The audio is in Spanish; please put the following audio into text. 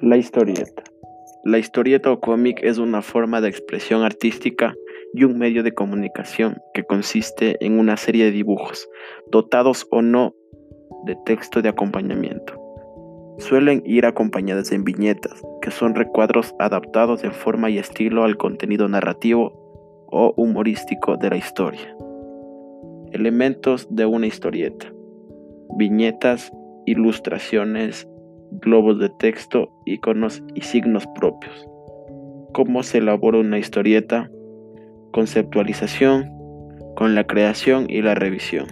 La historieta. La historieta o cómic es una forma de expresión artística y un medio de comunicación que consiste en una serie de dibujos, dotados o no de texto de acompañamiento. Suelen ir acompañadas en viñetas, que son recuadros adaptados en forma y estilo al contenido narrativo o humorístico de la historia. Elementos de una historieta. Viñetas, ilustraciones, globos de texto, iconos y signos propios. ¿Cómo se elabora una historieta? Conceptualización con la creación y la revisión.